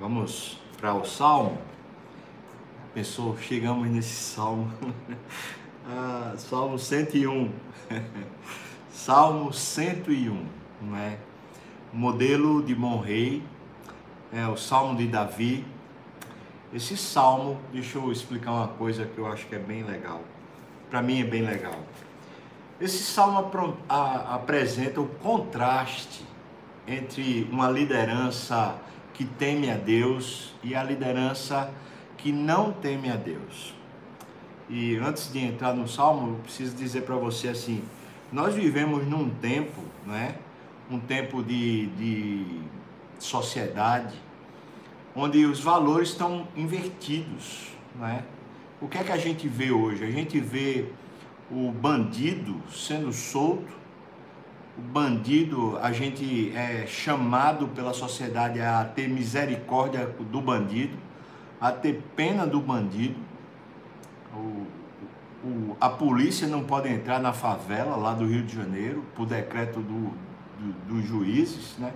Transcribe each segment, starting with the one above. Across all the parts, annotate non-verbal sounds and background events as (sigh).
Vamos para o Salmo. Pensou, chegamos nesse Salmo. (laughs) ah, Salmo 101. (laughs) Salmo 101, não é? Modelo de Monrei, é o Salmo de Davi. Esse salmo, deixa eu explicar uma coisa que eu acho que é bem legal. Para mim é bem legal. Esse salmo apresenta o contraste entre uma liderança que teme a Deus e a liderança que não teme a Deus. E antes de entrar no salmo, eu preciso dizer para você assim: nós vivemos num tempo, não é? Um tempo de, de sociedade onde os valores estão invertidos, não é? O que é que a gente vê hoje? A gente vê o bandido sendo solto o bandido, a gente é chamado pela sociedade a ter misericórdia do bandido, a ter pena do bandido. O, o, a polícia não pode entrar na favela lá do Rio de Janeiro, por decreto do, do, dos juízes, né?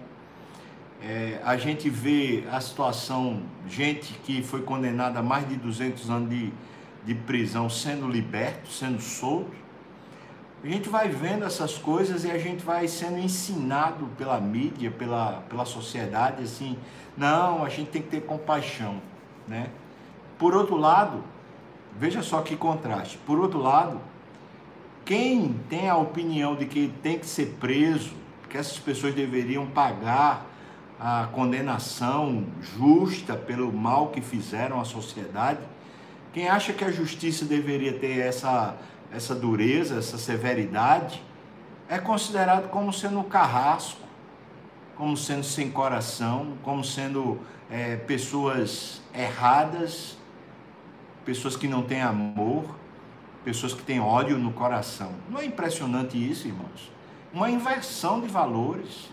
É, a gente vê a situação, gente que foi condenada a mais de 200 anos de, de prisão sendo liberto, sendo solto. A gente vai vendo essas coisas e a gente vai sendo ensinado pela mídia, pela, pela sociedade, assim, não, a gente tem que ter compaixão, né? Por outro lado, veja só que contraste. Por outro lado, quem tem a opinião de que tem que ser preso, que essas pessoas deveriam pagar a condenação justa pelo mal que fizeram à sociedade, quem acha que a justiça deveria ter essa essa dureza, essa severidade, é considerado como sendo carrasco, como sendo sem coração, como sendo é, pessoas erradas, pessoas que não têm amor, pessoas que têm ódio no coração. Não é impressionante isso, irmãos? Uma inversão de valores.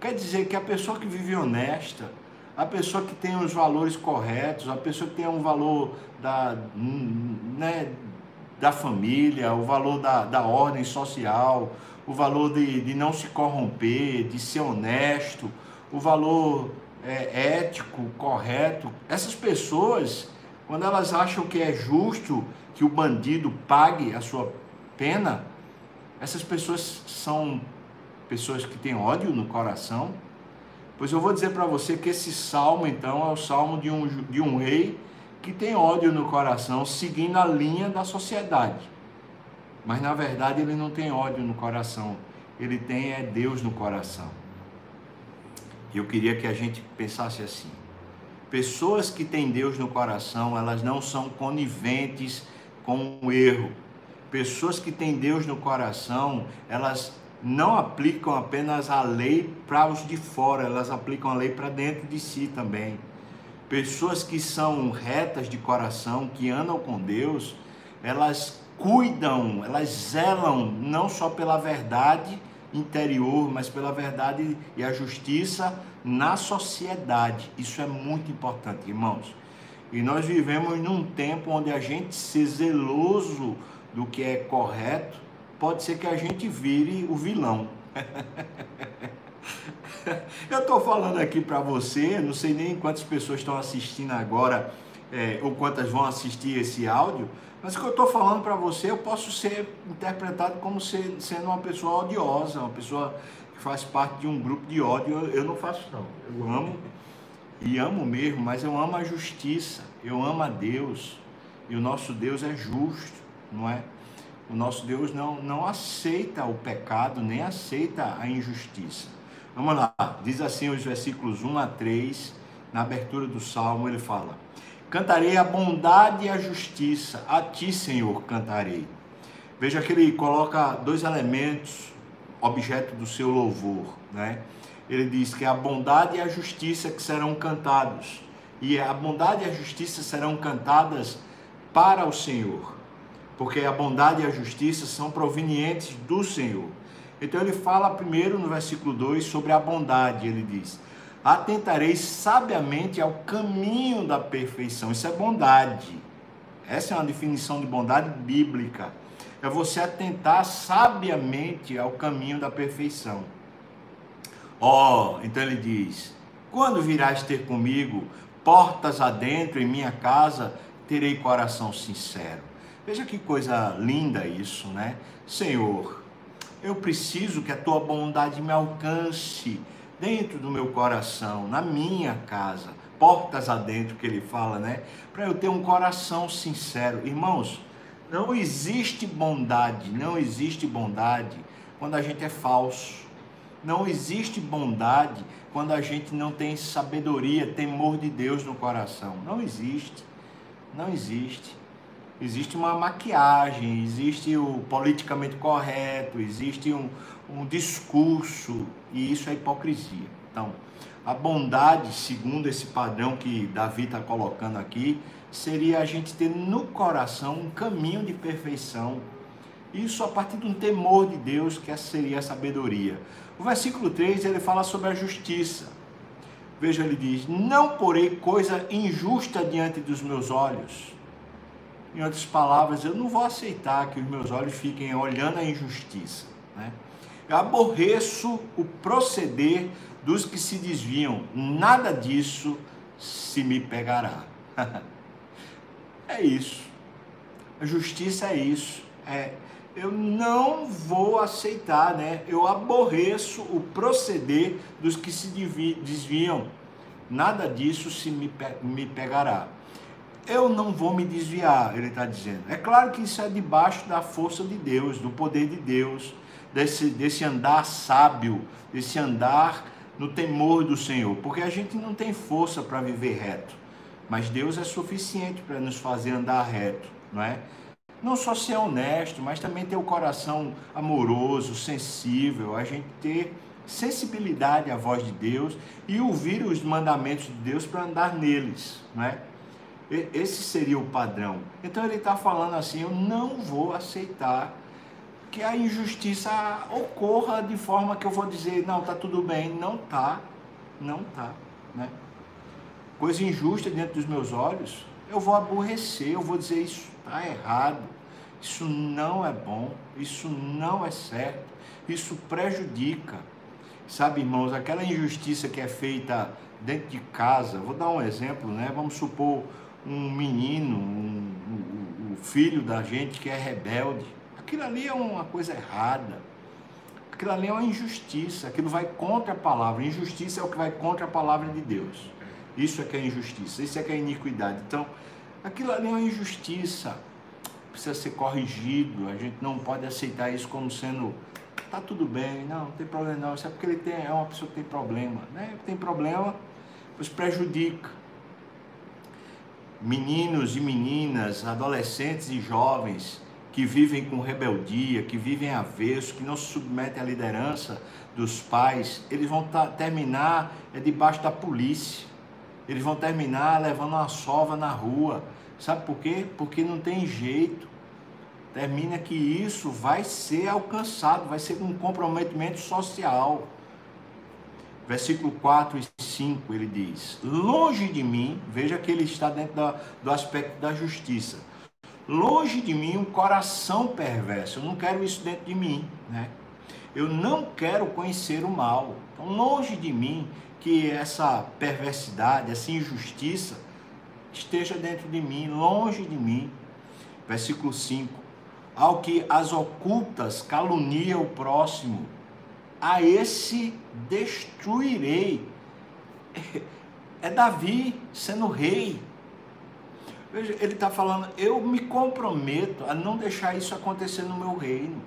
Quer dizer que a pessoa que vive honesta, a pessoa que tem os valores corretos, a pessoa que tem um valor da, né, da família, o valor da, da ordem social, o valor de, de não se corromper, de ser honesto, o valor é, ético, correto. Essas pessoas, quando elas acham que é justo que o bandido pague a sua pena, essas pessoas são pessoas que têm ódio no coração. Pois eu vou dizer para você que esse salmo, então, é o salmo de um, de um rei que tem ódio no coração, seguindo a linha da sociedade. Mas na verdade ele não tem ódio no coração, ele tem é Deus no coração. Eu queria que a gente pensasse assim: pessoas que têm Deus no coração, elas não são coniventes com o erro. Pessoas que têm Deus no coração, elas não aplicam apenas a lei para os de fora, elas aplicam a lei para dentro de si também. Pessoas que são retas de coração, que andam com Deus, elas cuidam, elas zelam não só pela verdade interior, mas pela verdade e a justiça na sociedade. Isso é muito importante, irmãos. E nós vivemos num tempo onde a gente ser zeloso do que é correto, pode ser que a gente vire o vilão. (laughs) (laughs) Eu estou falando aqui para você, não sei nem quantas pessoas estão assistindo agora é, ou quantas vão assistir esse áudio, mas o que eu estou falando para você, eu posso ser interpretado como ser, sendo uma pessoa odiosa, uma pessoa que faz parte de um grupo de ódio. Eu, eu não faço, não. Eu amo e amo mesmo, mas eu amo a justiça, eu amo a Deus e o nosso Deus é justo, não é? O nosso Deus não, não aceita o pecado, nem aceita a injustiça. Vamos lá, diz assim os versículos 1 a 3, na abertura do salmo, ele fala: Cantarei a bondade e a justiça, a ti, Senhor, cantarei. Veja que ele coloca dois elementos, objeto do seu louvor, né? Ele diz que a bondade e a justiça que serão cantados, e a bondade e a justiça serão cantadas para o Senhor, porque a bondade e a justiça são provenientes do Senhor. Então ele fala primeiro no versículo 2 sobre a bondade, ele diz: Atentarei sabiamente ao caminho da perfeição. Isso é bondade. Essa é uma definição de bondade bíblica. É você atentar sabiamente ao caminho da perfeição. Ó, oh, então ele diz: Quando virás ter comigo, portas adentro em minha casa, terei coração sincero. Veja que coisa linda isso, né? Senhor, eu preciso que a tua bondade me alcance dentro do meu coração, na minha casa, portas adentro que ele fala, né? Para eu ter um coração sincero. Irmãos, não existe bondade, não existe bondade quando a gente é falso. Não existe bondade quando a gente não tem sabedoria, temor de Deus no coração. Não existe. Não existe. Existe uma maquiagem, existe o politicamente correto, existe um, um discurso, e isso é hipocrisia. Então, a bondade, segundo esse padrão que Davi está colocando aqui, seria a gente ter no coração um caminho de perfeição. Isso a partir de um temor de Deus, que essa seria a sabedoria. O versículo 3 ele fala sobre a justiça. Veja, ele diz: Não porei coisa injusta diante dos meus olhos. Em outras palavras, eu não vou aceitar que os meus olhos fiquem olhando a injustiça. Né? Eu aborreço o proceder dos que se desviam. Nada disso se me pegará. (laughs) é isso. A justiça é isso. É, eu não vou aceitar, né? Eu aborreço o proceder dos que se desviam. Nada disso se me, me pegará. Eu não vou me desviar, ele está dizendo. É claro que isso é debaixo da força de Deus, do poder de Deus, desse, desse andar sábio, desse andar no temor do Senhor, porque a gente não tem força para viver reto, mas Deus é suficiente para nos fazer andar reto, não é? não só ser honesto, mas também ter o coração amoroso, sensível, a gente ter sensibilidade à voz de Deus e ouvir os mandamentos de Deus para andar neles, não é? Esse seria o padrão. Então ele está falando assim: eu não vou aceitar que a injustiça ocorra de forma que eu vou dizer, não, tá tudo bem. Não tá, não tá, né? Coisa injusta diante dos meus olhos, eu vou aborrecer, eu vou dizer isso está errado, isso não é bom, isso não é certo, isso prejudica. Sabe, irmãos, aquela injustiça que é feita dentro de casa, vou dar um exemplo, né? Vamos supor um menino, um, um, um filho da gente que é rebelde. Aquilo ali é uma coisa errada. Aquilo ali é uma injustiça, aquilo vai contra a palavra. Injustiça é o que vai contra a palavra de Deus. Isso é que é injustiça, isso é que é iniquidade. Então, Aquilo ali é uma injustiça, precisa ser corrigido. A gente não pode aceitar isso como sendo tá tudo bem, não, não tem problema não. Isso é porque ele tem, é uma pessoa que tem problema, né? Tem problema, os prejudica. Meninos e meninas, adolescentes e jovens que vivem com rebeldia, que vivem avesso, que não se submetem à liderança dos pais, eles vão terminar é debaixo da polícia. Eles vão terminar levando uma sova na rua. Sabe por quê? Porque não tem jeito. Termina que isso vai ser alcançado, vai ser um comprometimento social. Versículo 4 e 5 ele diz: Longe de mim, veja que ele está dentro da, do aspecto da justiça. Longe de mim um coração perverso. Eu não quero isso dentro de mim, né? Eu não quero conhecer o mal. Então, longe de mim que essa perversidade, essa injustiça esteja dentro de mim, longe de mim. Versículo 5: Ao que as ocultas calunia o próximo, a esse destruirei. (laughs) É Davi sendo rei. Veja, ele está falando, eu me comprometo a não deixar isso acontecer no meu reino.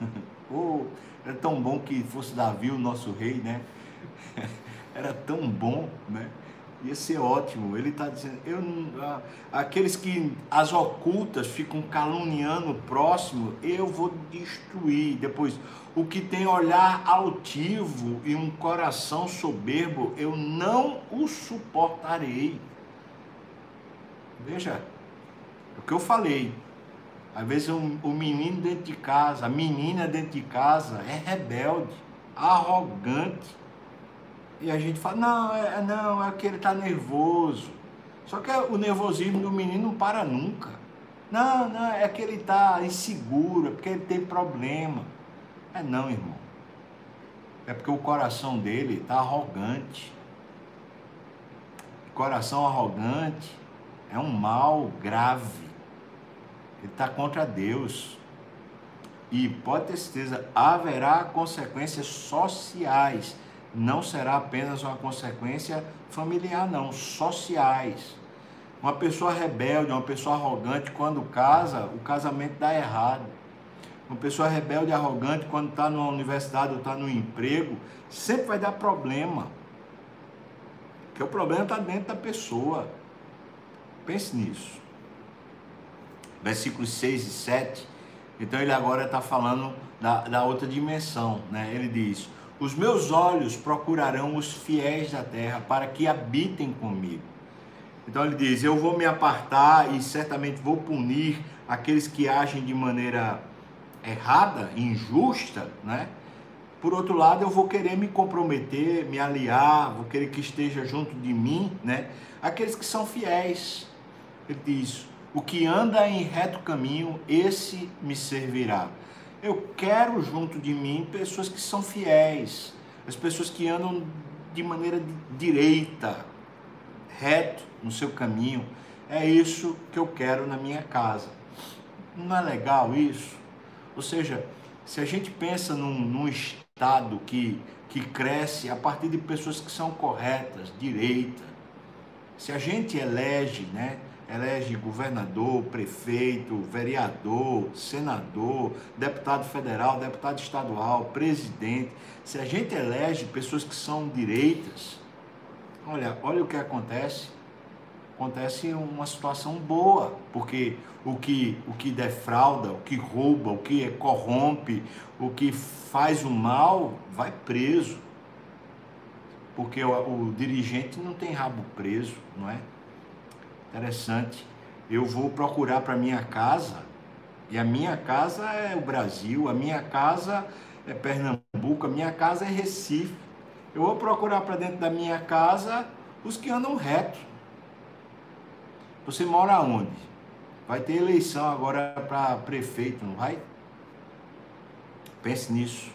(laughs) oh, é tão bom que fosse Davi o nosso rei, né? (laughs) era tão bom, né? Ia ser ótimo. Ele está dizendo, eu, aqueles que as ocultas ficam caluniando o próximo, eu vou destruir. Depois, o que tem olhar altivo e um coração soberbo, eu não o suportarei. Veja, o que eu falei. Às vezes um, o menino dentro de casa, a menina dentro de casa é rebelde, arrogante e a gente fala, não, é, é, não, é que ele está nervoso. Só que o nervosismo do menino não para nunca. Não, não, é que ele está inseguro, é porque ele tem problema. É não, irmão. É porque o coração dele está arrogante. coração arrogante é um mal grave. Ele está contra Deus. E pode ter certeza, haverá consequências sociais. Não será apenas uma consequência familiar, não, sociais. Uma pessoa rebelde, uma pessoa arrogante, quando casa, o casamento dá errado. Uma pessoa rebelde e arrogante, quando está numa universidade ou está no emprego, sempre vai dar problema. Porque o problema está dentro da pessoa. Pense nisso. Versículos 6 e 7. Então ele agora está falando da, da outra dimensão. Né? Ele diz: Os meus olhos procurarão os fiéis da terra para que habitem comigo. Então ele diz: Eu vou me apartar e certamente vou punir aqueles que agem de maneira errada, injusta, né? Por outro lado, eu vou querer me comprometer, me aliar, vou querer que esteja junto de mim, né? Aqueles que são fiéis. Ele diz: o que anda em reto caminho, esse me servirá. Eu quero junto de mim pessoas que são fiéis, as pessoas que andam de maneira direita, reto no seu caminho. É isso que eu quero na minha casa. Não é legal isso? Ou seja, se a gente pensa num, num Estado que, que cresce a partir de pessoas que são corretas, direita, se a gente elege, né, elege governador, prefeito, vereador, senador, deputado federal, deputado estadual, presidente, se a gente elege pessoas que são direitas, olha, olha o que acontece. Acontece uma situação boa, porque o que, o que defrauda, o que rouba, o que corrompe, o que faz o mal, vai preso. Porque o, o dirigente não tem rabo preso, não é? Interessante. Eu vou procurar para minha casa, e a minha casa é o Brasil, a minha casa é Pernambuco, a minha casa é Recife. Eu vou procurar para dentro da minha casa os que andam reto. Você mora onde? Vai ter eleição agora para prefeito, não vai? Pense nisso.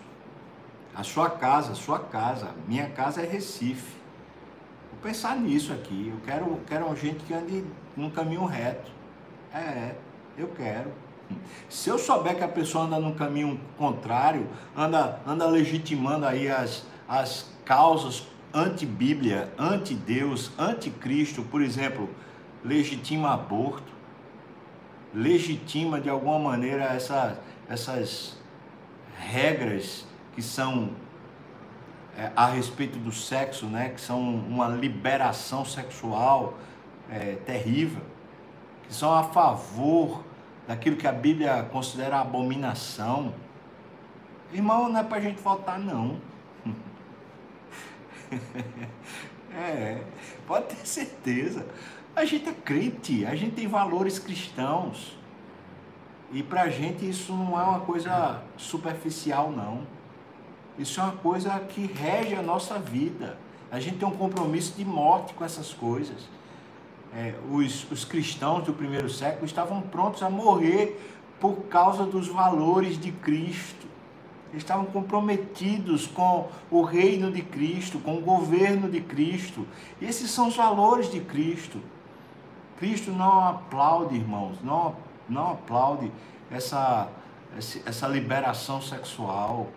A sua casa, a sua casa, minha casa é Recife. Pensar nisso aqui. Eu quero, quero gente que ande num caminho reto. É, eu quero. Se eu souber que a pessoa anda num caminho contrário, anda, anda legitimando aí as, as causas anti-Bíblia, anti-Deus, anti-Cristo, por exemplo, legitima aborto, legitima de alguma maneira essa, essas regras que são é, a respeito do sexo, né, que são uma liberação sexual é, terrível, que são a favor daquilo que a Bíblia considera abominação. Irmão, não é para a gente votar, não. (laughs) é, pode ter certeza. A gente é crente, a gente tem valores cristãos. E para a gente isso não é uma coisa superficial, não. Isso é uma coisa que rege a nossa vida. A gente tem um compromisso de morte com essas coisas. É, os, os cristãos do primeiro século estavam prontos a morrer por causa dos valores de Cristo. Eles estavam comprometidos com o reino de Cristo, com o governo de Cristo. E esses são os valores de Cristo. Cristo não aplaude, irmãos, não, não aplaude essa, essa liberação sexual,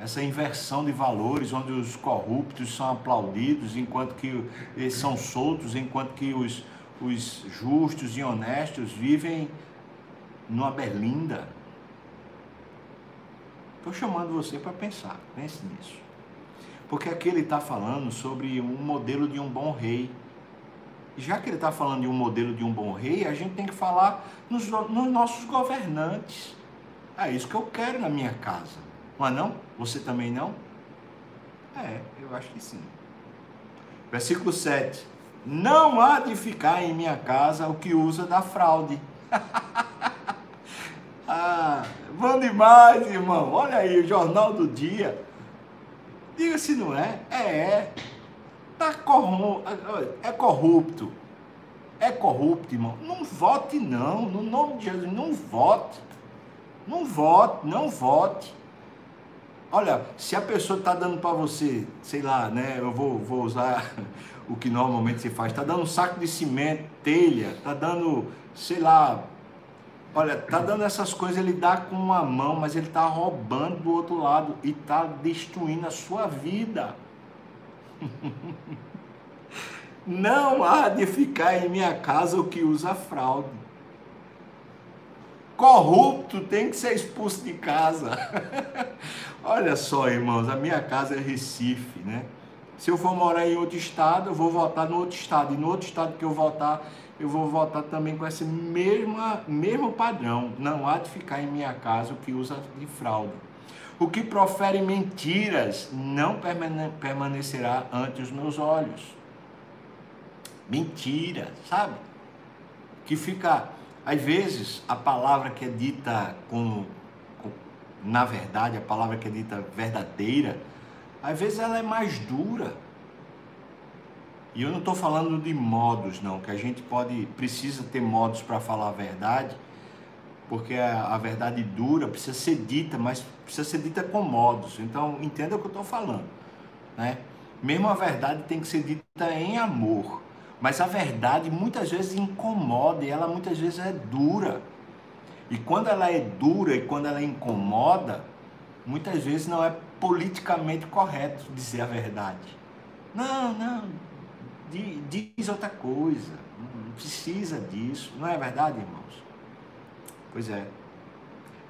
essa inversão de valores, onde os corruptos são aplaudidos, enquanto que eles são soltos, enquanto que os, os justos e honestos vivem numa berlinda. Estou chamando você para pensar, pense nisso. Porque aqui ele está falando sobre um modelo de um bom rei já que ele está falando de um modelo de um bom rei, a gente tem que falar nos, nos, nossos governantes. É isso que eu quero na minha casa. É não? Você também não? É, eu acho que sim. Versículo 7. Não há de ficar em minha casa o que usa da fraude. (laughs) ah, bom demais, irmão. Olha aí, o jornal do dia. Diga se não é. É, é. Tá corrom... É corrupto. É corrupto, irmão. Não vote, não. No nome de Jesus, não vote. Não vote, não vote. Olha, se a pessoa está dando para você, sei lá, né? Eu vou, vou usar (laughs) o que normalmente se faz, está dando um saco de cimento, telha, está dando, sei lá, olha, está dando essas coisas, ele dá com uma mão, mas ele está roubando do outro lado e está destruindo a sua vida. (laughs) Não há de ficar em minha casa o que usa fraude. Corrupto tem que ser expulso de casa. (laughs) Olha só, irmãos, a minha casa é Recife, né? Se eu for morar em outro estado, eu vou votar no outro estado. E no outro estado que eu votar, eu vou votar também com esse mesma, mesmo padrão. Não há de ficar em minha casa o que usa de fraude. O que profere mentiras não permanecerá ante os meus olhos. Mentira, sabe? Que fica, às vezes, a palavra que é dita com, com na verdade, a palavra que é dita verdadeira, às vezes ela é mais dura. E eu não estou falando de modos, não, que a gente pode, precisa ter modos para falar a verdade, porque a, a, verdade dura precisa ser dita, mas precisa ser dita com modos. Então, entenda o que eu estou falando, né? Mesmo a verdade tem que ser dita em amor, mas a verdade muitas vezes incomoda e ela muitas vezes é dura. E quando ela é dura e quando ela incomoda, muitas vezes não é politicamente correto dizer a verdade. Não, não, diz outra coisa, não precisa disso, não é verdade, irmãos? Pois é.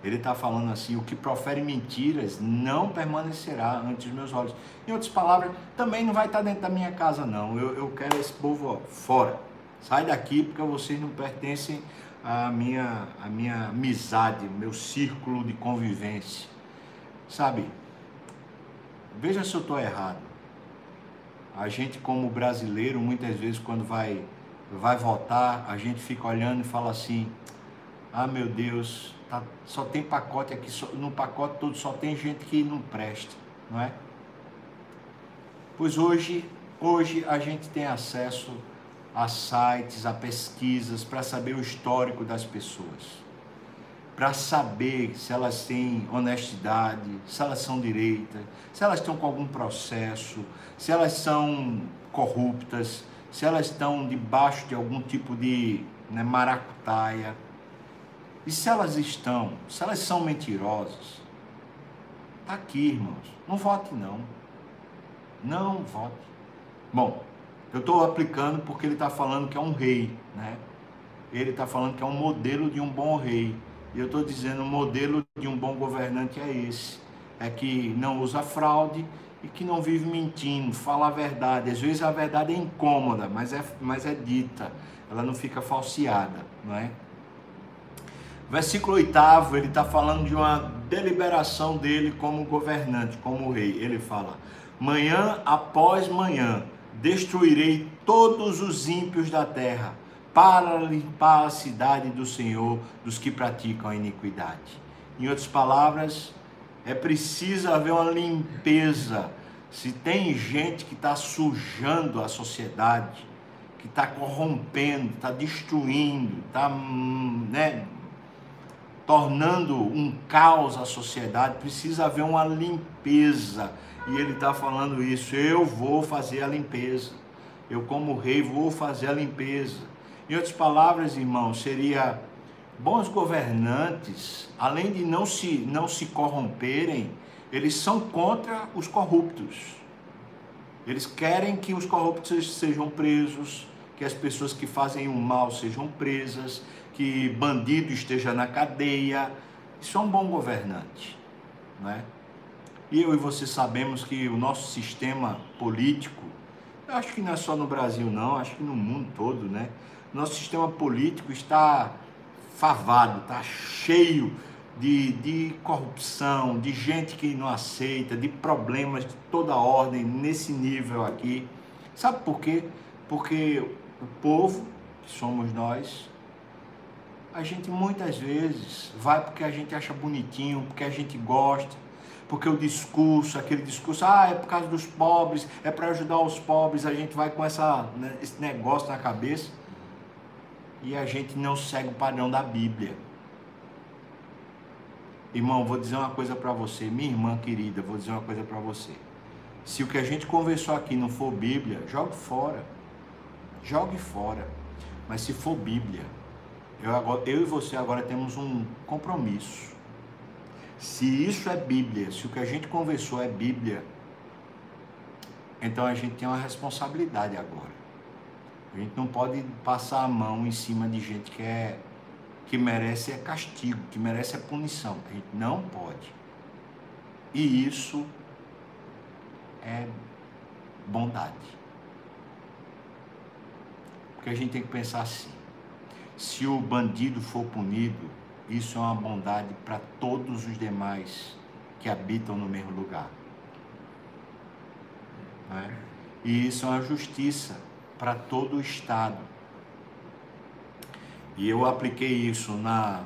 Ele está falando assim: o que profere mentiras não permanecerá ante os meus olhos. Em outras palavras, também não vai estar dentro da minha casa, não. Eu, eu quero esse povo fora. Sai daqui porque vocês não pertencem à minha, à minha amizade, meu círculo de convivência. Sabe, Veja se eu estou errado. A gente, como brasileiro, muitas vezes, quando vai, vai votar, a gente fica olhando e fala assim: ah, meu Deus, tá, só tem pacote aqui, só, no pacote todo só tem gente que não presta, não é? Pois hoje, hoje a gente tem acesso a sites, a pesquisas para saber o histórico das pessoas para saber se elas têm honestidade, se elas são direitas, se elas estão com algum processo, se elas são corruptas, se elas estão debaixo de algum tipo de né, maracutaia. E se elas estão, se elas são mentirosas, está aqui, irmãos. Não vote, não. Não vote. Bom, eu estou aplicando porque ele está falando que é um rei, né? Ele está falando que é um modelo de um bom rei. E eu estou dizendo, o modelo de um bom governante é esse. É que não usa fraude e que não vive mentindo, fala a verdade. Às vezes a verdade é incômoda, mas é, mas é dita. Ela não fica falseada, não é? Versículo 8, ele está falando de uma deliberação dele como governante, como rei. Ele fala: Manhã após manhã destruirei todos os ímpios da terra para limpar a cidade do Senhor dos que praticam a iniquidade. Em outras palavras, é preciso haver uma limpeza. Se tem gente que está sujando a sociedade, que está corrompendo, está destruindo, está né, tornando um caos a sociedade, precisa haver uma limpeza. E ele está falando isso. Eu vou fazer a limpeza. Eu, como rei, vou fazer a limpeza. Em outras palavras, irmãos, seria bons governantes, além de não se, não se corromperem, eles são contra os corruptos. Eles querem que os corruptos sejam presos, que as pessoas que fazem o mal sejam presas, que bandido esteja na cadeia. Isso é um bom governante, não é? E eu e você sabemos que o nosso sistema político, acho que não é só no Brasil não, acho que no mundo todo, né? nosso sistema político está favado, está cheio de, de corrupção, de gente que não aceita, de problemas de toda ordem nesse nível aqui. Sabe por quê? Porque o povo, que somos nós, a gente muitas vezes vai porque a gente acha bonitinho, porque a gente gosta, porque o discurso, aquele discurso, ah, é por causa dos pobres, é para ajudar os pobres, a gente vai com essa, né, esse negócio na cabeça e a gente não segue o padrão da Bíblia. Irmão, vou dizer uma coisa para você, minha irmã querida, vou dizer uma coisa para você. Se o que a gente conversou aqui não for Bíblia, jogue fora. Jogue fora. Mas se for Bíblia, eu, agora, eu e você agora temos um compromisso. Se isso é Bíblia, se o que a gente conversou é Bíblia, então a gente tem uma responsabilidade agora. A gente não pode passar a mão em cima de gente que é que merece é castigo, que merece é punição. A gente não pode. E isso é bondade. Porque a gente tem que pensar assim: se o bandido for punido, isso é uma bondade para todos os demais que habitam no mesmo lugar. É? E isso é uma justiça para todo o Estado. E eu apliquei isso na,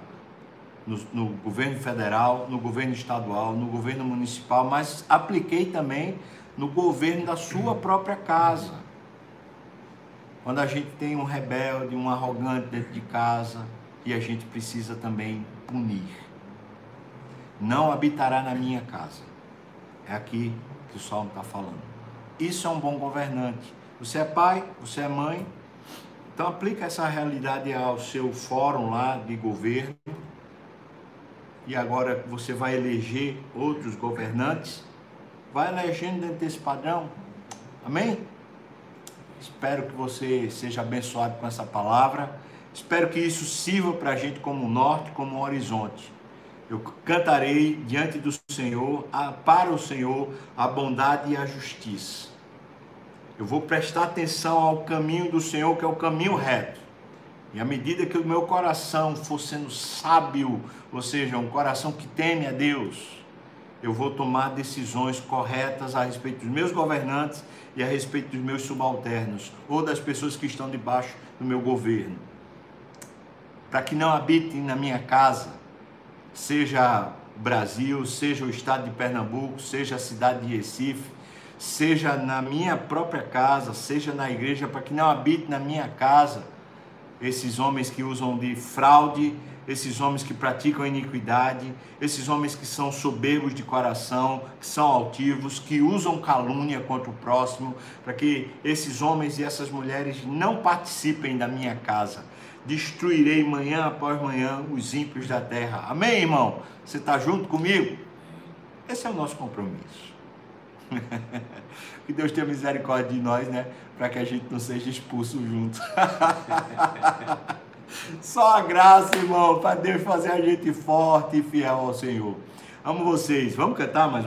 no, no, governo federal, no governo estadual, no governo municipal, mas apliquei também no governo da sua própria casa. Quando a gente tem um rebelde, um arrogante dentro de casa, e a gente precisa também punir. Não habitará na minha casa. É aqui que o Salmo está falando. Isso é um bom governante. Você é pai, você é mãe, então aplica essa realidade ao seu fórum lá de governo. E agora você vai eleger outros governantes. Vai elegendo dentro desse padrão. Amém? Espero que você seja abençoado com essa palavra. Espero que isso sirva para a gente como norte, como horizonte. Eu cantarei diante do Senhor, para o Senhor, a bondade e a justiça. Eu vou prestar atenção ao caminho do Senhor, que é o caminho reto. E à medida que o meu coração for sendo sábio, ou seja, um coração que teme a Deus, eu vou tomar decisões corretas a respeito dos meus governantes e a respeito dos meus subalternos, ou das pessoas que estão debaixo do meu governo. Para que não habitem na minha casa, seja Brasil, seja o estado de Pernambuco, seja a cidade de Recife, seja na minha própria casa, seja na igreja, para que não habite na minha casa esses homens que usam de fraude, esses homens que praticam iniquidade, esses homens que são soberbos de coração, que são altivos, que usam calúnia contra o próximo, para que esses homens e essas mulheres não participem da minha casa. Destruirei manhã após manhã os ímpios da terra. Amém, irmão? Você está junto comigo? Esse é o nosso compromisso. (laughs) que Deus tenha misericórdia de nós, né? Para que a gente não seja expulso junto. (laughs) Só a graça, irmão, para Deus fazer a gente forte e fiel ao Senhor. Amo vocês. Vamos cantar mais